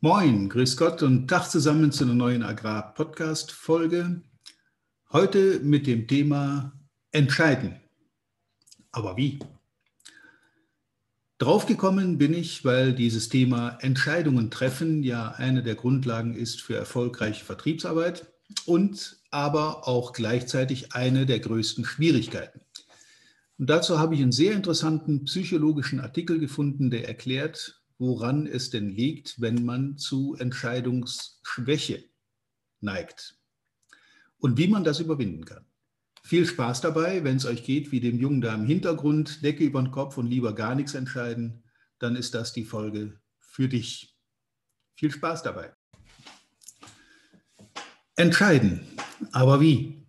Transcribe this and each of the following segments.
Moin, grüß Gott und Tag zusammen zu einer neuen Agrar-Podcast-Folge. Heute mit dem Thema Entscheiden. Aber wie? Draufgekommen bin ich, weil dieses Thema Entscheidungen treffen ja eine der Grundlagen ist für erfolgreiche Vertriebsarbeit und aber auch gleichzeitig eine der größten Schwierigkeiten. Und dazu habe ich einen sehr interessanten psychologischen Artikel gefunden, der erklärt, woran es denn liegt, wenn man zu Entscheidungsschwäche neigt und wie man das überwinden kann. Viel Spaß dabei, wenn es euch geht wie dem Jungen da im Hintergrund, Decke über den Kopf und lieber gar nichts entscheiden, dann ist das die Folge für dich. Viel Spaß dabei. Entscheiden. Aber wie?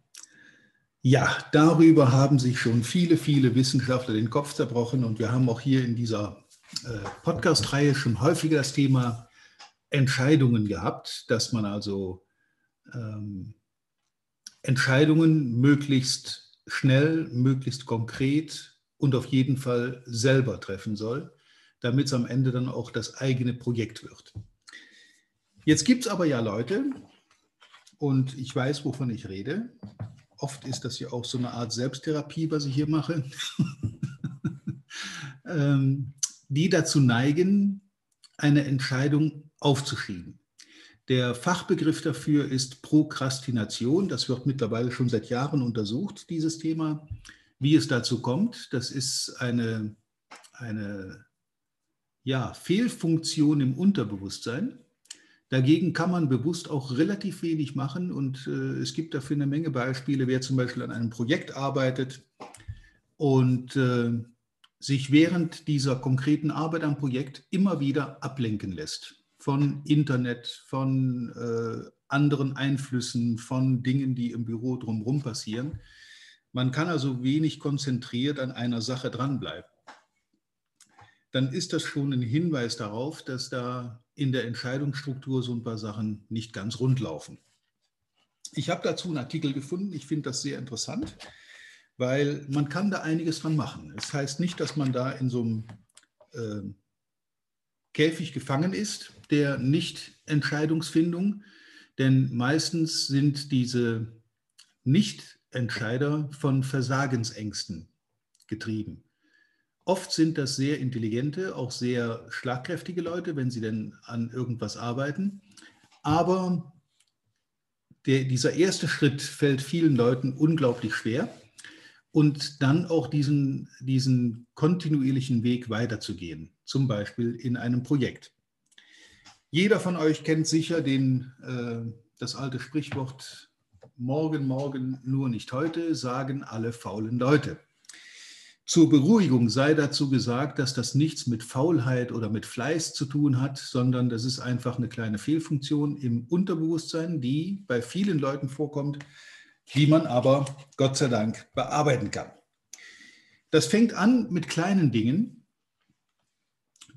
Ja, darüber haben sich schon viele, viele Wissenschaftler den Kopf zerbrochen und wir haben auch hier in dieser Podcast-Reihe schon häufiger das Thema Entscheidungen gehabt, dass man also ähm, Entscheidungen möglichst schnell, möglichst konkret und auf jeden Fall selber treffen soll, damit es am Ende dann auch das eigene Projekt wird. Jetzt gibt es aber ja Leute, und ich weiß, wovon ich rede. Oft ist das ja auch so eine Art Selbsttherapie, was ich hier mache. ähm, die dazu neigen, eine Entscheidung aufzuschieben. Der Fachbegriff dafür ist Prokrastination. Das wird mittlerweile schon seit Jahren untersucht, dieses Thema. Wie es dazu kommt, das ist eine, eine ja, Fehlfunktion im Unterbewusstsein. Dagegen kann man bewusst auch relativ wenig machen und äh, es gibt dafür eine Menge Beispiele, wer zum Beispiel an einem Projekt arbeitet und äh, sich während dieser konkreten Arbeit am Projekt immer wieder ablenken lässt von Internet, von äh, anderen Einflüssen, von Dingen, die im Büro drumherum passieren. Man kann also wenig konzentriert an einer Sache dranbleiben. Dann ist das schon ein Hinweis darauf, dass da in der Entscheidungsstruktur so ein paar Sachen nicht ganz rund laufen. Ich habe dazu einen Artikel gefunden, ich finde das sehr interessant weil man kann da einiges dran machen. Es das heißt nicht, dass man da in so einem äh, Käfig gefangen ist, der Nicht-Entscheidungsfindung, denn meistens sind diese Nicht-Entscheider von Versagensängsten getrieben. Oft sind das sehr intelligente, auch sehr schlagkräftige Leute, wenn sie denn an irgendwas arbeiten. Aber der, dieser erste Schritt fällt vielen Leuten unglaublich schwer und dann auch diesen, diesen kontinuierlichen Weg weiterzugehen, zum Beispiel in einem Projekt. Jeder von euch kennt sicher den, äh, das alte Sprichwort, morgen, morgen, nur nicht heute, sagen alle faulen Leute. Zur Beruhigung sei dazu gesagt, dass das nichts mit Faulheit oder mit Fleiß zu tun hat, sondern das ist einfach eine kleine Fehlfunktion im Unterbewusstsein, die bei vielen Leuten vorkommt, die man aber Gott sei Dank bearbeiten kann. Das fängt an mit kleinen Dingen,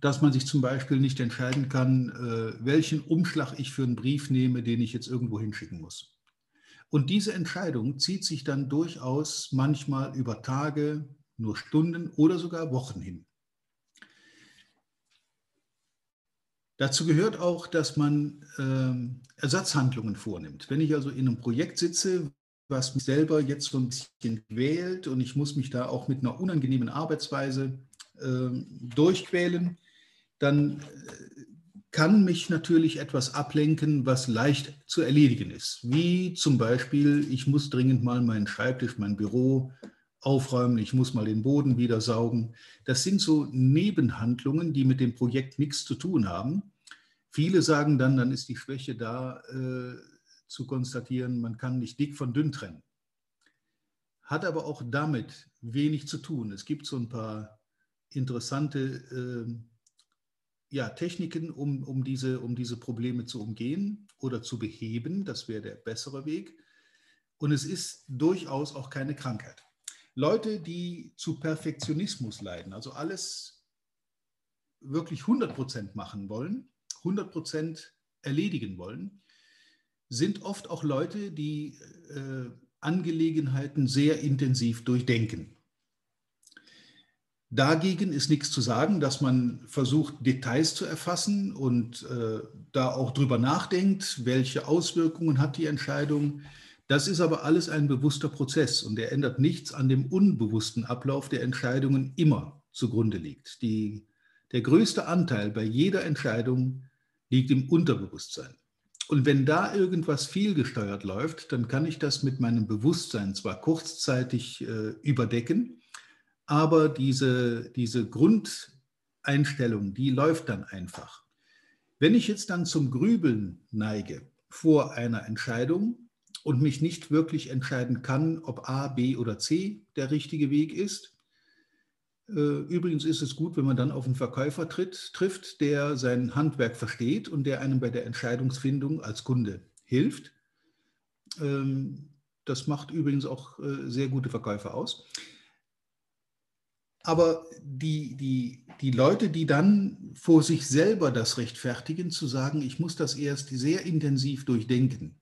dass man sich zum Beispiel nicht entscheiden kann, äh, welchen Umschlag ich für einen Brief nehme, den ich jetzt irgendwo hinschicken muss. Und diese Entscheidung zieht sich dann durchaus manchmal über Tage, nur Stunden oder sogar Wochen hin. Dazu gehört auch, dass man äh, Ersatzhandlungen vornimmt. Wenn ich also in einem Projekt sitze, was mich selber jetzt so ein bisschen quält und ich muss mich da auch mit einer unangenehmen Arbeitsweise äh, durchquälen, dann äh, kann mich natürlich etwas ablenken, was leicht zu erledigen ist. Wie zum Beispiel, ich muss dringend mal meinen Schreibtisch, mein Büro aufräumen, ich muss mal den Boden wieder saugen. Das sind so Nebenhandlungen, die mit dem Projekt nichts zu tun haben. Viele sagen dann, dann ist die Schwäche da, äh, zu konstatieren, man kann nicht dick von dünn trennen. Hat aber auch damit wenig zu tun. Es gibt so ein paar interessante äh, ja, Techniken, um, um, diese, um diese Probleme zu umgehen oder zu beheben. Das wäre der bessere Weg. Und es ist durchaus auch keine Krankheit. Leute, die zu Perfektionismus leiden, also alles wirklich 100% machen wollen, 100% erledigen wollen, sind oft auch Leute, die äh, Angelegenheiten sehr intensiv durchdenken. Dagegen ist nichts zu sagen, dass man versucht, Details zu erfassen und äh, da auch drüber nachdenkt, welche Auswirkungen hat die Entscheidung. Das ist aber alles ein bewusster Prozess und der ändert nichts an dem unbewussten Ablauf der Entscheidungen immer zugrunde liegt. Die, der größte Anteil bei jeder Entscheidung liegt im Unterbewusstsein. Und wenn da irgendwas fehlgesteuert läuft, dann kann ich das mit meinem Bewusstsein zwar kurzzeitig äh, überdecken, aber diese, diese Grundeinstellung, die läuft dann einfach. Wenn ich jetzt dann zum Grübeln neige vor einer Entscheidung und mich nicht wirklich entscheiden kann, ob A, B oder C der richtige Weg ist, Übrigens ist es gut, wenn man dann auf einen Verkäufer tritt, trifft, der sein Handwerk versteht und der einem bei der Entscheidungsfindung als Kunde hilft. Ähm, das macht übrigens auch äh, sehr gute Verkäufer aus. Aber die, die, die Leute, die dann vor sich selber das rechtfertigen, zu sagen, ich muss das erst sehr intensiv durchdenken.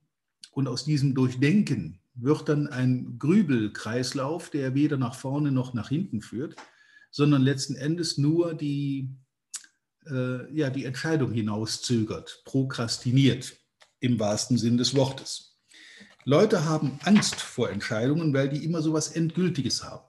Und aus diesem Durchdenken wird dann ein Grübelkreislauf, der weder nach vorne noch nach hinten führt, sondern letzten Endes nur die, äh, ja, die Entscheidung hinauszögert, prokrastiniert im wahrsten Sinn des Wortes. Leute haben Angst vor Entscheidungen, weil die immer so etwas Endgültiges haben.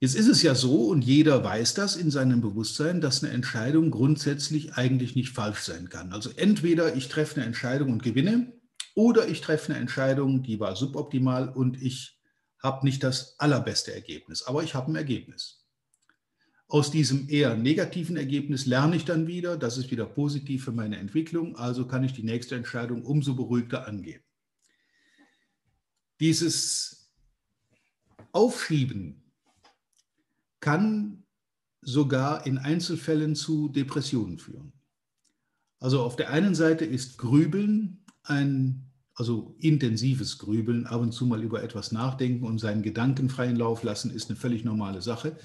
Jetzt ist es ja so, und jeder weiß das in seinem Bewusstsein, dass eine Entscheidung grundsätzlich eigentlich nicht falsch sein kann. Also entweder ich treffe eine Entscheidung und gewinne, oder ich treffe eine Entscheidung, die war suboptimal und ich habe nicht das allerbeste Ergebnis, aber ich habe ein Ergebnis. Aus diesem eher negativen Ergebnis lerne ich dann wieder, das ist wieder positiv für meine Entwicklung, also kann ich die nächste Entscheidung umso beruhigter angehen. Dieses Aufschieben kann sogar in Einzelfällen zu Depressionen führen. Also auf der einen Seite ist Grübeln ein, also intensives Grübeln, ab und zu mal über etwas nachdenken und seinen Gedanken freien Lauf lassen, ist eine völlig normale Sache.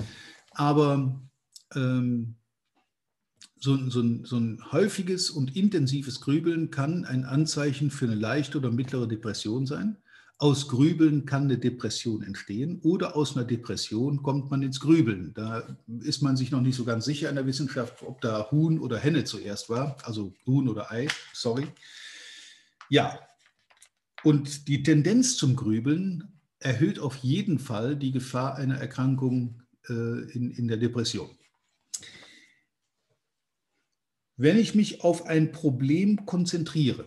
Aber ähm, so, so, so, ein häufiges und intensives Grübeln kann ein Anzeichen für eine leichte oder mittlere Depression sein. Aus Grübeln kann eine Depression entstehen oder aus einer Depression kommt man ins Grübeln. Da ist man sich noch nicht so ganz sicher in der Wissenschaft, ob da Huhn oder Henne zuerst war, also Huhn oder Ei, sorry. Ja, und die Tendenz zum Grübeln erhöht auf jeden Fall die Gefahr einer Erkrankung äh, in, in der Depression. Wenn ich mich auf ein Problem konzentriere,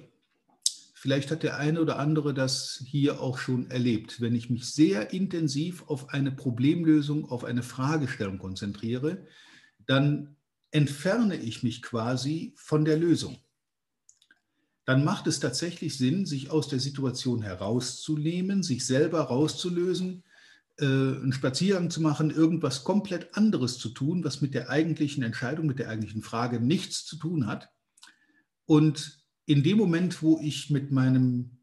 Vielleicht hat der eine oder andere das hier auch schon erlebt. Wenn ich mich sehr intensiv auf eine Problemlösung, auf eine Fragestellung konzentriere, dann entferne ich mich quasi von der Lösung. Dann macht es tatsächlich Sinn, sich aus der Situation herauszunehmen, sich selber rauszulösen, äh, einen Spaziergang zu machen, irgendwas komplett anderes zu tun, was mit der eigentlichen Entscheidung, mit der eigentlichen Frage nichts zu tun hat. Und in dem Moment, wo ich mit meinem,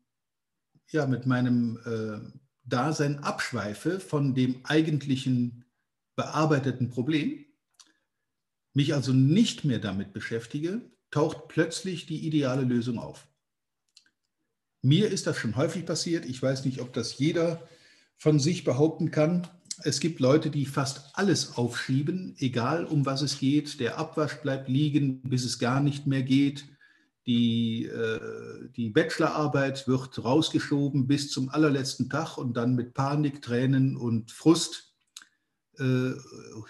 ja, mit meinem äh, Dasein abschweife von dem eigentlichen bearbeiteten Problem, mich also nicht mehr damit beschäftige, taucht plötzlich die ideale Lösung auf. Mir ist das schon häufig passiert. Ich weiß nicht, ob das jeder von sich behaupten kann. Es gibt Leute, die fast alles aufschieben, egal um was es geht. Der Abwasch bleibt liegen, bis es gar nicht mehr geht. Die, äh, die Bachelorarbeit wird rausgeschoben bis zum allerletzten Tag und dann mit Panik, Tränen und Frust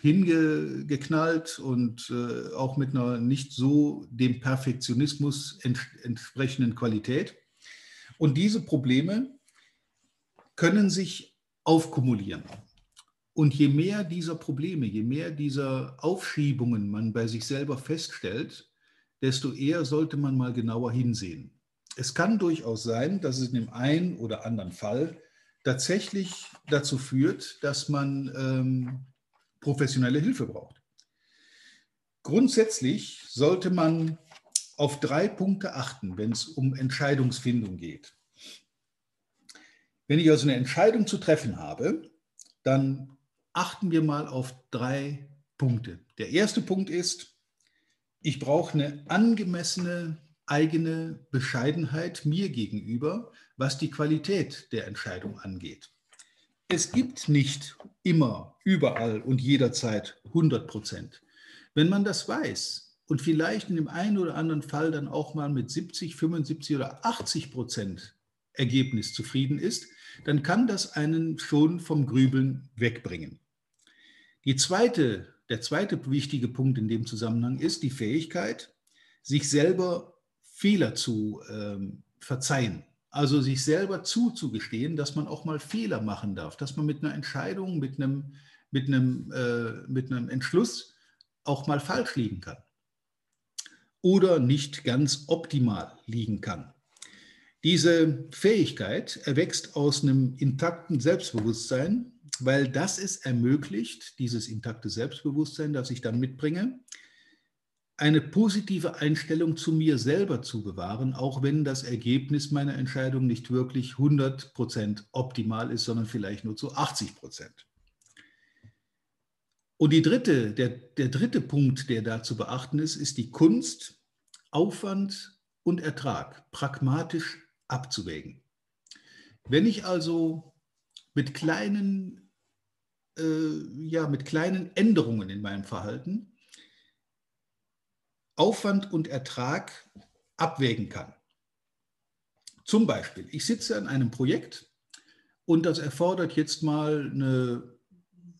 hingeknallt und äh, auch mit einer nicht so dem Perfektionismus ents entsprechenden Qualität. Und diese Probleme können sich aufkumulieren. Und je mehr dieser Probleme, je mehr dieser Aufschiebungen man bei sich selber feststellt, desto eher sollte man mal genauer hinsehen. Es kann durchaus sein, dass es in dem einen oder anderen Fall tatsächlich dazu führt, dass man ähm, professionelle Hilfe braucht. Grundsätzlich sollte man auf drei Punkte achten, wenn es um Entscheidungsfindung geht. Wenn ich also eine Entscheidung zu treffen habe, dann achten wir mal auf drei Punkte. Der erste Punkt ist, ich brauche eine angemessene eigene Bescheidenheit mir gegenüber, was die Qualität der Entscheidung angeht. es gibt nicht immer, überall und jederzeit 100 Prozent. Wenn man das weiß und vielleicht in dem einen oder anderen Fall dann auch mal mit 70, 75 oder 80 Prozent Ergebnis zufrieden ist, dann kann das einen schon vom Grübeln wegbringen. Die zweite, der zweite wichtige Punkt in dem Zusammenhang ist die Fähigkeit, sich selber Fehler zu ähm, verzeihen. Also sich selber zuzugestehen, dass man auch mal Fehler machen darf, dass man mit einer Entscheidung, mit einem, mit einem, äh, mit einem Entschluss auch mal falsch liegen kann oder nicht ganz optimal liegen kann. Diese Fähigkeit erwächst aus einem intakten Selbstbewusstsein, weil das es ermöglicht, dieses intakte Selbstbewusstsein, das ich dann mitbringe, eine positive Einstellung zu mir selber zu bewahren, auch wenn das Ergebnis meiner Entscheidung nicht wirklich 100% optimal ist, sondern vielleicht nur zu 80%. Und die dritte, der, der dritte Punkt, der da zu beachten ist, ist die Kunst, Aufwand und Ertrag pragmatisch abzuwägen. Wenn ich also mit kleinen, äh, ja, mit kleinen Änderungen in meinem Verhalten Aufwand und Ertrag abwägen kann. Zum Beispiel, ich sitze an einem Projekt und das erfordert jetzt mal eine,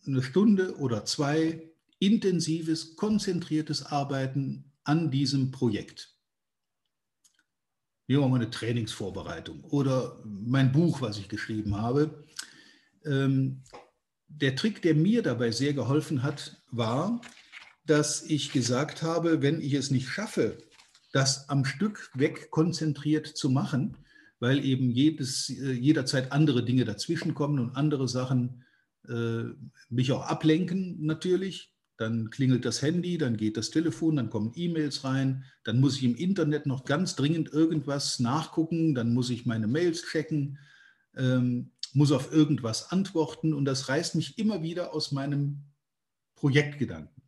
eine Stunde oder zwei intensives, konzentriertes Arbeiten an diesem Projekt. Nehmen wir mal eine Trainingsvorbereitung oder mein Buch, was ich geschrieben habe. Ähm, der Trick, der mir dabei sehr geholfen hat, war, dass ich gesagt habe, wenn ich es nicht schaffe, das am Stück weg konzentriert zu machen, weil eben jedes, äh, jederzeit andere Dinge dazwischenkommen und andere Sachen äh, mich auch ablenken natürlich. Dann klingelt das Handy, dann geht das Telefon, dann kommen E-Mails rein, dann muss ich im Internet noch ganz dringend irgendwas nachgucken, dann muss ich meine Mails checken, ähm, muss auf irgendwas antworten und das reißt mich immer wieder aus meinem Projektgedanken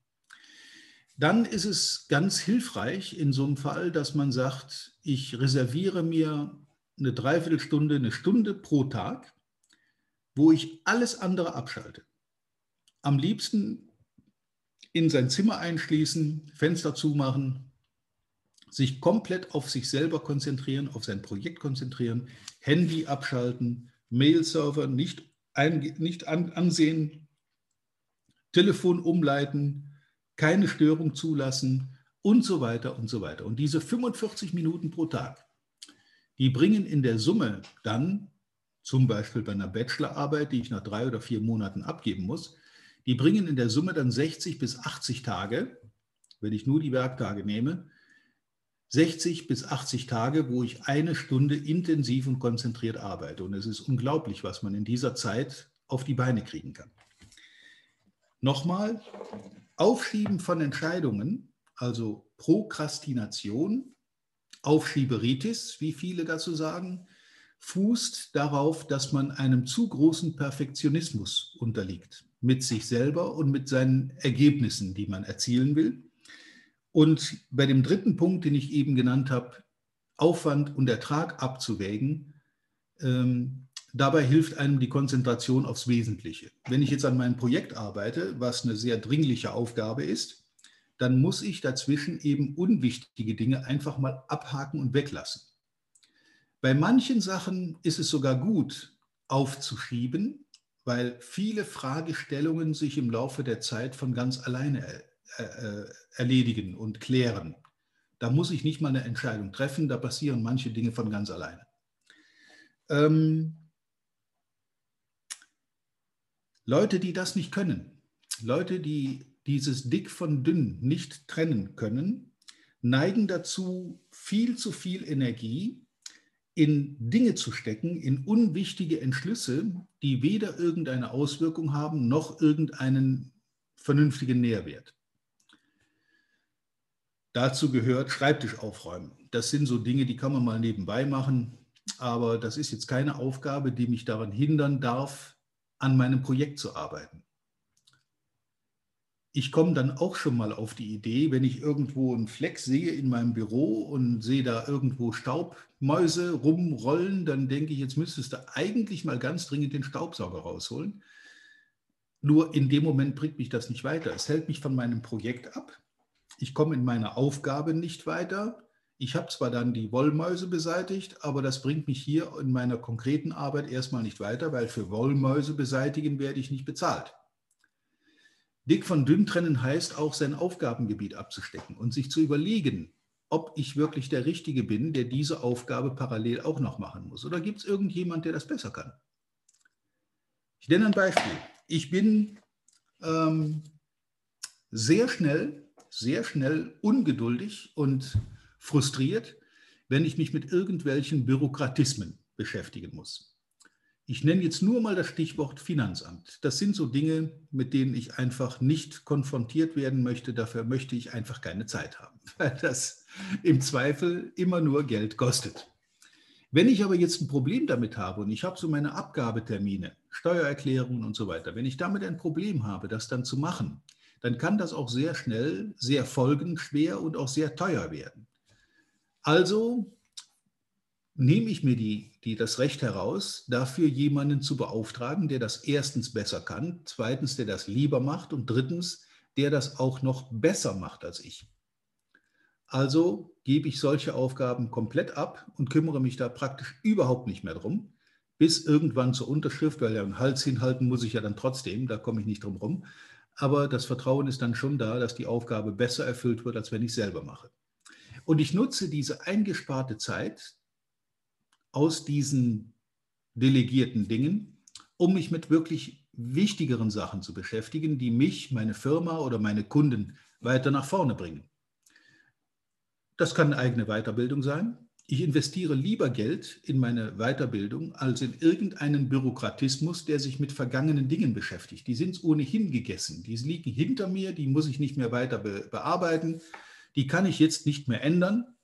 dann ist es ganz hilfreich in so einem Fall, dass man sagt, ich reserviere mir eine Dreiviertelstunde, eine Stunde pro Tag, wo ich alles andere abschalte. Am liebsten in sein Zimmer einschließen, Fenster zumachen, sich komplett auf sich selber konzentrieren, auf sein Projekt konzentrieren, Handy abschalten, Mail-Server nicht, ein, nicht an, ansehen, Telefon umleiten, keine Störung zulassen und so weiter und so weiter. Und diese 45 Minuten pro Tag, die bringen in der Summe dann, zum Beispiel bei einer Bachelorarbeit, die ich nach drei oder vier Monaten abgeben muss, die bringen in der Summe dann 60 bis 80 Tage, wenn ich nur die Werktage nehme, 60 bis 80 Tage, wo ich eine Stunde intensiv und konzentriert arbeite. Und es ist unglaublich, was man in dieser Zeit auf die Beine kriegen kann. Nochmal, Aufschieben von Entscheidungen, also Prokrastination, Aufschieberitis, wie viele dazu sagen, fußt darauf, dass man einem zu großen Perfektionismus unterliegt, mit sich selber und mit seinen Ergebnissen, die man erzielen will. Und bei dem dritten Punkt, den ich eben genannt habe, Aufwand und Ertrag abzuwägen, ähm, Dabei hilft einem die Konzentration aufs Wesentliche. Wenn ich jetzt an meinem Projekt arbeite, was eine sehr dringliche Aufgabe ist, dann muss ich dazwischen eben unwichtige Dinge einfach mal abhaken und weglassen. Bei manchen Sachen ist es sogar gut, aufzuschieben, weil viele Fragestellungen sich im Laufe der Zeit von ganz alleine äh, äh, erledigen und klären. Da muss ich nicht mal eine Entscheidung treffen, da passieren manche Dinge von ganz alleine. Ähm, Leute, die das nicht können, Leute, die dieses Dick von dünn nicht trennen können, neigen dazu, viel zu viel Energie in Dinge zu stecken, in unwichtige Entschlüsse, die weder irgendeine Auswirkung haben noch irgendeinen vernünftigen Nährwert. Dazu gehört Schreibtisch aufräumen. Das sind so Dinge, die kann man mal nebenbei machen, aber das ist jetzt keine Aufgabe, die mich daran hindern darf, an meinem Projekt zu arbeiten. ich komme dann auch schon mal auf die Idee, wenn ich irgendwo einen Fleck sehe in meinem Büro und sehe da irgendwo Staubmäuse rumrollen, dann denke ich, jetzt müsstest du eigentlich mal ganz dringend den Staubsauger rausholen. Nur in dem Moment bringt mich das nicht weiter. Es hält mich von meinem Projekt ab. Ich komme in meiner Aufgabe nicht weiter. Ich habe zwar dann die Wollmäuse beseitigt, aber das bringt mich hier in meiner konkreten Arbeit erstmal nicht weiter, weil für Wollmäuse beseitigen werde ich nicht bezahlt. Dick von dünn trennen heißt auch, sein Aufgabengebiet abzustecken und sich zu überlegen, ob ich wirklich der Richtige bin, der diese Aufgabe parallel auch noch machen muss. Oder gibt es irgendjemand, der das besser kann? Ich nenne ein Beispiel. Ich bin ähm, sehr schnell, sehr schnell ungeduldig und frustriert, wenn ich mich mit irgendwelchen Bürokratismen beschäftigen muss. Ich nenne jetzt nur mal das Stichwort Finanzamt. Das sind so Dinge, mit denen ich einfach nicht konfrontiert werden möchte. Dafür möchte ich einfach keine Zeit haben, weil das im Zweifel immer nur Geld kostet. Wenn ich aber jetzt ein Problem damit habe und ich habe so meine Abgabetermine, Steuererklärungen und so weiter, wenn ich damit ein Problem habe, das dann zu machen, dann kann das auch sehr schnell, sehr folgenschwer und auch sehr teuer werden. Also nehme ich mir die, die, das Recht heraus, dafür jemanden zu beauftragen, der das erstens besser kann, zweitens, der das lieber macht und drittens, der das auch noch besser macht als ich. Also gebe ich solche Aufgaben komplett ab und kümmere mich da praktisch überhaupt nicht mehr drum, bis irgendwann zur Unterschrift, weil ja einen Hals hinhalten muss ich ja dann trotzdem, da komme ich nicht drum rum. Aber das Vertrauen ist dann schon da, dass die Aufgabe besser erfüllt wird, als wenn ich selber mache. Und ich nutze diese eingesparte Zeit aus diesen delegierten Dingen, um mich mit wirklich wichtigeren Sachen zu beschäftigen, die mich, meine Firma oder meine Kunden weiter nach vorne bringen. Das kann eine eigene Weiterbildung sein. Ich investiere lieber Geld in meine Weiterbildung als in irgendeinen Bürokratismus, der sich mit vergangenen Dingen beschäftigt. Die sind ohnehin gegessen. Die liegen hinter mir, die muss ich nicht mehr weiter bearbeiten. Die kann ich jetzt nicht mehr ändern.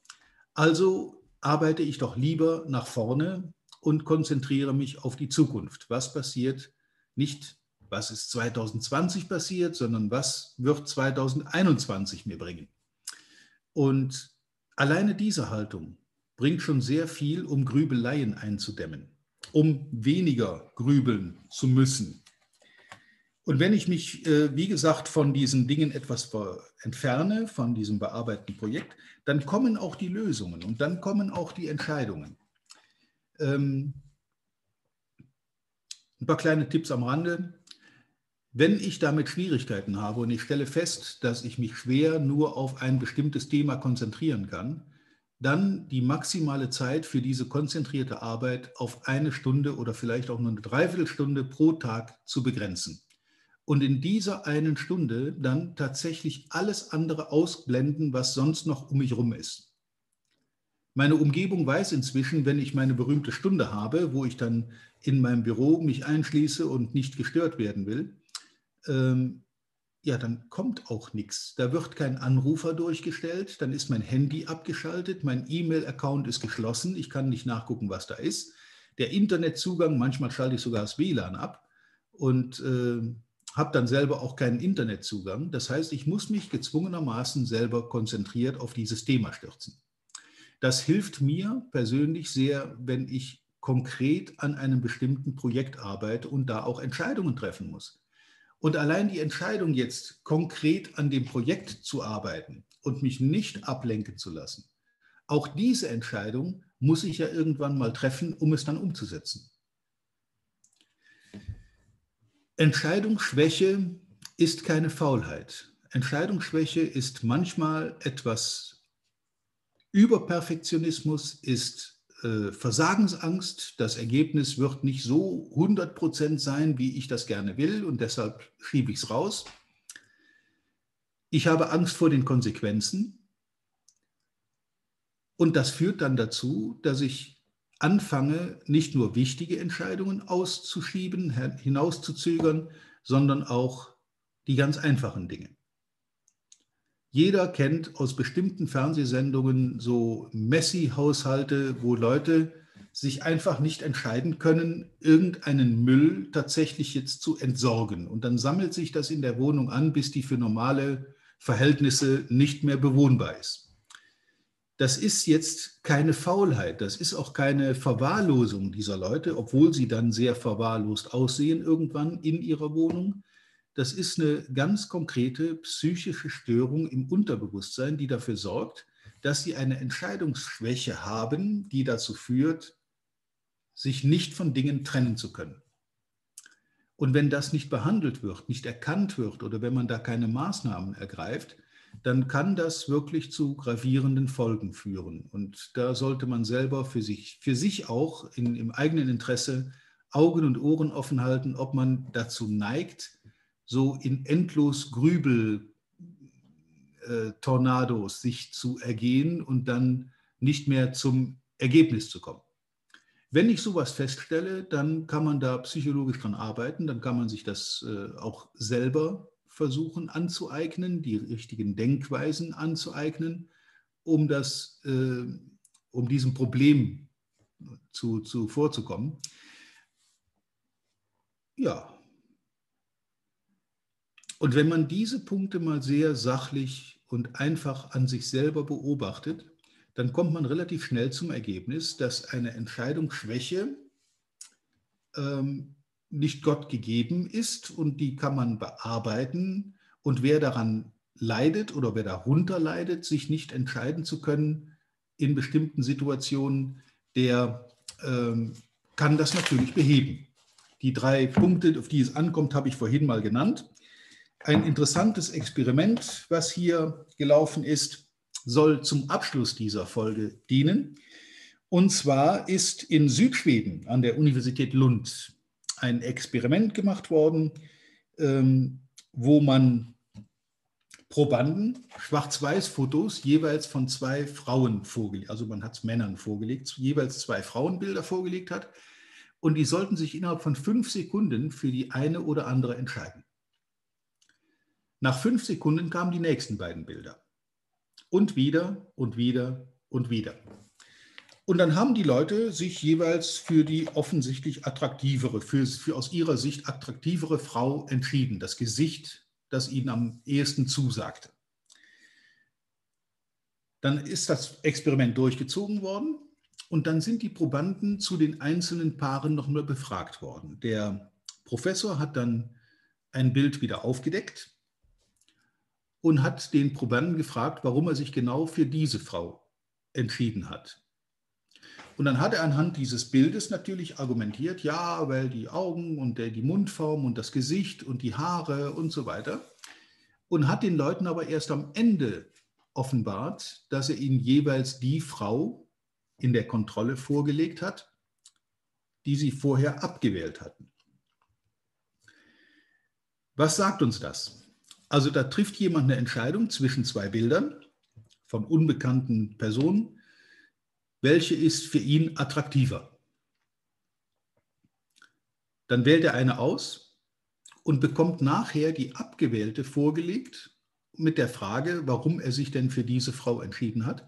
Also arbeite ich doch lieber nach vorne und konzentriere mich auf die Zukunft. Was passiert nicht, was ist 2020 passiert, sondern was wird 2021 mir bringen. Und alleine diese Haltung bringt schon sehr viel, um Grübeleien einzudämmen, um weniger grübeln zu müssen. Und wenn ich mich, äh, wie gesagt, von diesen Dingen etwas entferne, von diesem bearbeiteten Projekt, dann kommen auch die Lösungen und dann kommen auch die Entscheidungen. Ähm, ein paar kleine Tipps am Rande. Wenn ich damit Schwierigkeiten habe und ich stelle fest, dass ich mich schwer nur auf ein bestimmtes Thema konzentrieren kann, dann die maximale Zeit für diese konzentrierte Arbeit auf eine Stunde oder vielleicht auch nur eine Dreiviertelstunde pro Tag zu begrenzen und in dieser einen Stunde dann tatsächlich alles andere ausblenden, was sonst noch um mich herum ist. Meine Umgebung weiß inzwischen, wenn ich meine berühmte Stunde habe, wo ich dann in meinem Büro mich einschließe und nicht gestört werden will, ähm, ja, dann kommt auch nichts. Da wird kein Anrufer durchgestellt, dann ist mein Handy abgeschaltet, mein E-Mail-Account ist geschlossen, ich kann nicht nachgucken, was da ist. Der Internetzugang, manchmal schalte ich sogar das WLAN ab und äh, habe dann selber auch keinen Internetzugang. Das heißt, ich muss mich gezwungenermaßen selber konzentriert auf dieses Thema stürzen. Das hilft mir persönlich sehr, wenn ich konkret an einem bestimmten Projekt arbeite und da auch Entscheidungen treffen muss. Und allein die Entscheidung jetzt konkret an dem Projekt zu arbeiten und mich nicht ablenken zu lassen, auch diese Entscheidung muss ich ja irgendwann mal treffen, um es dann umzusetzen. Entscheidungsschwäche ist keine Faulheit. Entscheidungsschwäche ist manchmal etwas Überperfektionismus, ist äh, Versagensangst. Das Ergebnis wird nicht so 100% sein, wie ich das gerne will und deshalb schiebe ich es raus. Ich habe Angst vor den Konsequenzen und das führt dann dazu, dass ich anfange, nicht nur wichtige Entscheidungen auszuschieben, hinauszuzögern, sondern auch die ganz einfachen Dinge. Jeder kennt aus bestimmten Fernsehsendungen so Messi-Haushalte, wo Leute sich einfach nicht entscheiden können, irgendeinen Müll tatsächlich jetzt zu entsorgen. Und dann sammelt sich das in der Wohnung an, bis die für normale Verhältnisse nicht mehr bewohnbar ist. Das ist jetzt keine Faulheit, das ist auch keine Verwahrlosung dieser Leute, obwohl sie dann sehr verwahrlost aussehen irgendwann in ihrer Wohnung. Das ist eine ganz konkrete psychische Störung im Unterbewusstsein, die dafür sorgt, dass sie eine Entscheidungsschwäche haben, die dazu führt, sich nicht von Dingen trennen zu können. Und wenn das nicht behandelt wird, nicht erkannt wird oder wenn man da keine Maßnahmen ergreift, dann kann das wirklich zu gravierenden Folgen führen. Und da sollte man selber für sich, für sich auch in, im eigenen Interesse Augen und Ohren offen halten, ob man dazu neigt, so in endlos Grübel äh, sich zu ergehen und dann nicht mehr zum Ergebnis zu kommen. Wenn ich sowas feststelle, dann kann man da psychologisch dran arbeiten, dann kann man sich das äh, auch selber versuchen anzueignen, die richtigen Denkweisen anzueignen, um, das, äh, um diesem Problem zu, zu vorzukommen. Ja. Und wenn man diese Punkte mal sehr sachlich und einfach an sich selber beobachtet, dann kommt man relativ schnell zum Ergebnis, dass eine Entscheidungsschwäche ähm, nicht Gott gegeben ist und die kann man bearbeiten. Und wer daran leidet oder wer darunter leidet, sich nicht entscheiden zu können in bestimmten Situationen, der ähm, kann das natürlich beheben. Die drei Punkte, auf die es ankommt, habe ich vorhin mal genannt. Ein interessantes Experiment, was hier gelaufen ist, soll zum Abschluss dieser Folge dienen. Und zwar ist in Südschweden an der Universität Lund ein Experiment gemacht worden, ähm, wo man Probanden Schwarz-Weiß-Fotos jeweils von zwei Frauen vorgelegt, also man hat es Männern vorgelegt, jeweils zwei Frauenbilder vorgelegt hat. Und die sollten sich innerhalb von fünf Sekunden für die eine oder andere entscheiden. Nach fünf Sekunden kamen die nächsten beiden Bilder und wieder und wieder und wieder. Und dann haben die Leute sich jeweils für die offensichtlich attraktivere, für, für aus ihrer Sicht attraktivere Frau entschieden, das Gesicht, das ihnen am ehesten zusagte. Dann ist das Experiment durchgezogen worden und dann sind die Probanden zu den einzelnen Paaren noch mal befragt worden. Der Professor hat dann ein Bild wieder aufgedeckt und hat den Probanden gefragt, warum er sich genau für diese Frau entschieden hat. Und dann hat er anhand dieses Bildes natürlich argumentiert, ja, weil die Augen und die Mundform und das Gesicht und die Haare und so weiter. Und hat den Leuten aber erst am Ende offenbart, dass er ihnen jeweils die Frau in der Kontrolle vorgelegt hat, die sie vorher abgewählt hatten. Was sagt uns das? Also da trifft jemand eine Entscheidung zwischen zwei Bildern von unbekannten Personen. Welche ist für ihn attraktiver? Dann wählt er eine aus und bekommt nachher die abgewählte vorgelegt mit der Frage, warum er sich denn für diese Frau entschieden hat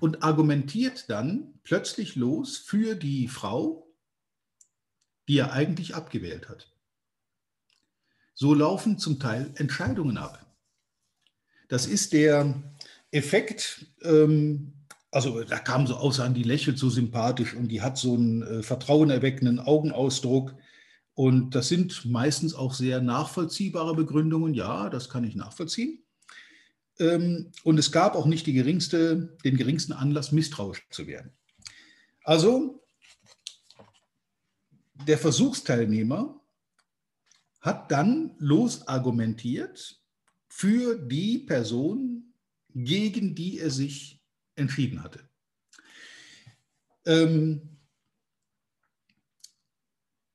und argumentiert dann plötzlich los für die Frau, die er eigentlich abgewählt hat. So laufen zum Teil Entscheidungen ab. Das ist der Effekt, ähm, also da kam so aus an, die lächelt so sympathisch und die hat so einen äh, vertrauenerweckenden Augenausdruck. Und das sind meistens auch sehr nachvollziehbare Begründungen. Ja, das kann ich nachvollziehen. Ähm, und es gab auch nicht geringste, den geringsten Anlass, misstrauisch zu werden. Also der Versuchsteilnehmer hat dann losargumentiert für die Person, gegen die er sich entschieden hatte. Ähm,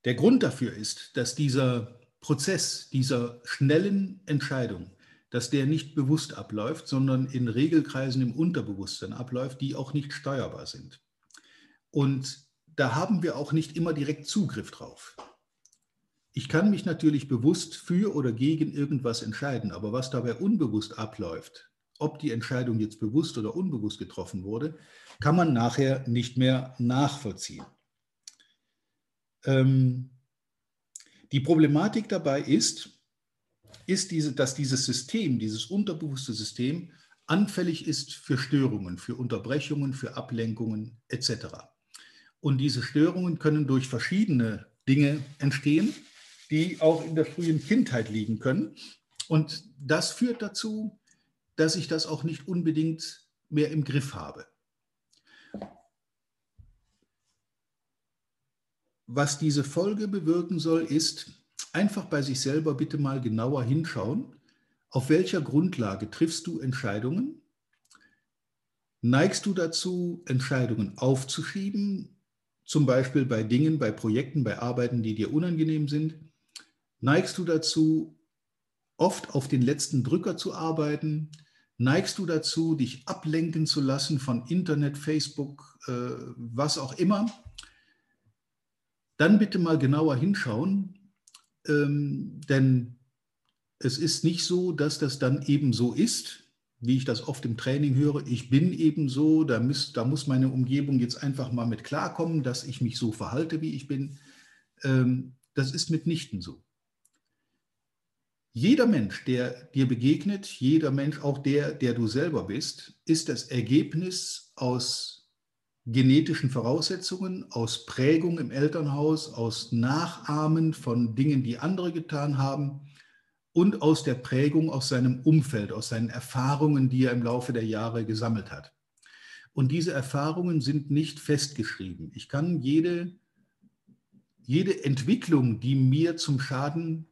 der Grund dafür ist, dass dieser Prozess dieser schnellen Entscheidung, dass der nicht bewusst abläuft, sondern in Regelkreisen im Unterbewusstsein abläuft, die auch nicht steuerbar sind. Und da haben wir auch nicht immer direkt Zugriff drauf. Ich kann mich natürlich bewusst für oder gegen irgendwas entscheiden, aber was dabei unbewusst abläuft, ob die Entscheidung jetzt bewusst oder unbewusst getroffen wurde, kann man nachher nicht mehr nachvollziehen. Ähm, die Problematik dabei ist, ist diese, dass dieses System, dieses unterbewusste System anfällig ist für Störungen, für Unterbrechungen, für Ablenkungen etc. Und diese Störungen können durch verschiedene Dinge entstehen, die auch in der frühen Kindheit liegen können. Und das führt dazu, dass ich das auch nicht unbedingt mehr im Griff habe. Was diese Folge bewirken soll, ist einfach bei sich selber bitte mal genauer hinschauen, auf welcher Grundlage triffst du Entscheidungen? Neigst du dazu, Entscheidungen aufzuschieben, zum Beispiel bei Dingen, bei Projekten, bei Arbeiten, die dir unangenehm sind? Neigst du dazu, oft auf den letzten Drücker zu arbeiten? Neigst du dazu, dich ablenken zu lassen von Internet, Facebook, äh, was auch immer? Dann bitte mal genauer hinschauen, ähm, denn es ist nicht so, dass das dann eben so ist, wie ich das oft im Training höre. Ich bin eben so, da muss, da muss meine Umgebung jetzt einfach mal mit klarkommen, dass ich mich so verhalte, wie ich bin. Ähm, das ist mitnichten so. Jeder Mensch, der dir begegnet, jeder Mensch, auch der, der du selber bist, ist das Ergebnis aus genetischen Voraussetzungen, aus Prägung im Elternhaus, aus Nachahmen von Dingen, die andere getan haben und aus der Prägung aus seinem Umfeld, aus seinen Erfahrungen, die er im Laufe der Jahre gesammelt hat. Und diese Erfahrungen sind nicht festgeschrieben. Ich kann jede, jede Entwicklung, die mir zum Schaden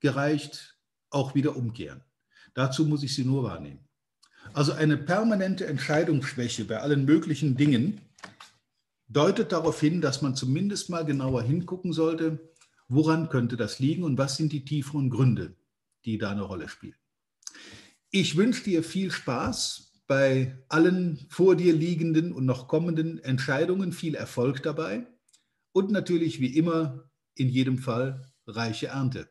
gereicht, auch wieder umkehren. Dazu muss ich sie nur wahrnehmen. Also eine permanente Entscheidungsschwäche bei allen möglichen Dingen deutet darauf hin, dass man zumindest mal genauer hingucken sollte, woran könnte das liegen und was sind die tieferen Gründe die da eine Rolle spielen. Ich wünsche dir viel Spaß bei allen vor dir liegenden und noch kommenden Entscheidungen, viel Erfolg dabei und natürlich wie immer in jedem Fall reiche Ernte.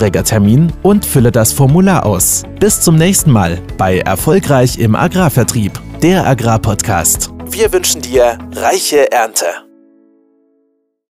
walter-peters.de-termin und fülle das Formular aus. Bis zum nächsten Mal bei Erfolgreich im Agrarvertrieb, der Agrarpodcast. Wir wünschen dir reiche Ernte.